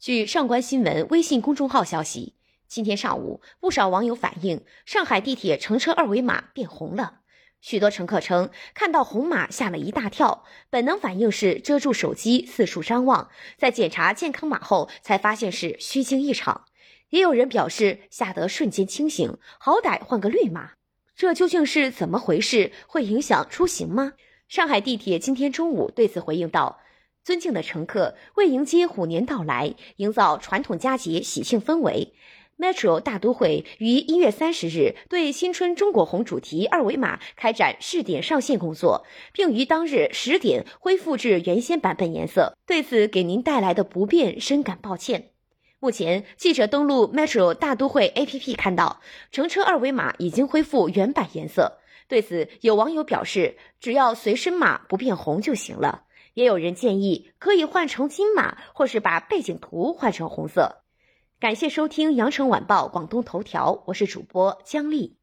据上官新闻微信公众号消息，今天上午，不少网友反映上海地铁乘车二维码变红了。许多乘客称看到红码吓了一大跳，本能反应是遮住手机四处张望，在检查健康码后才发现是虚惊一场。也有人表示吓得瞬间清醒，好歹换个绿码。这究竟是怎么回事？会影响出行吗？上海地铁今天中午对此回应道。尊敬的乘客，为迎接虎年到来，营造传统佳节喜庆氛围，Metro 大都会于一月三十日对新春中国红主题二维码开展试点上线工作，并于当日十点恢复至原先版本颜色。对此给您带来的不便深感抱歉。目前，记者登录 Metro 大都会 APP 看到，乘车二维码已经恢复原版颜色。对此，有网友表示，只要随身码不变红就行了。也有人建议可以换成金马，或是把背景图换成红色。感谢收听羊城晚报广东头条，我是主播姜丽。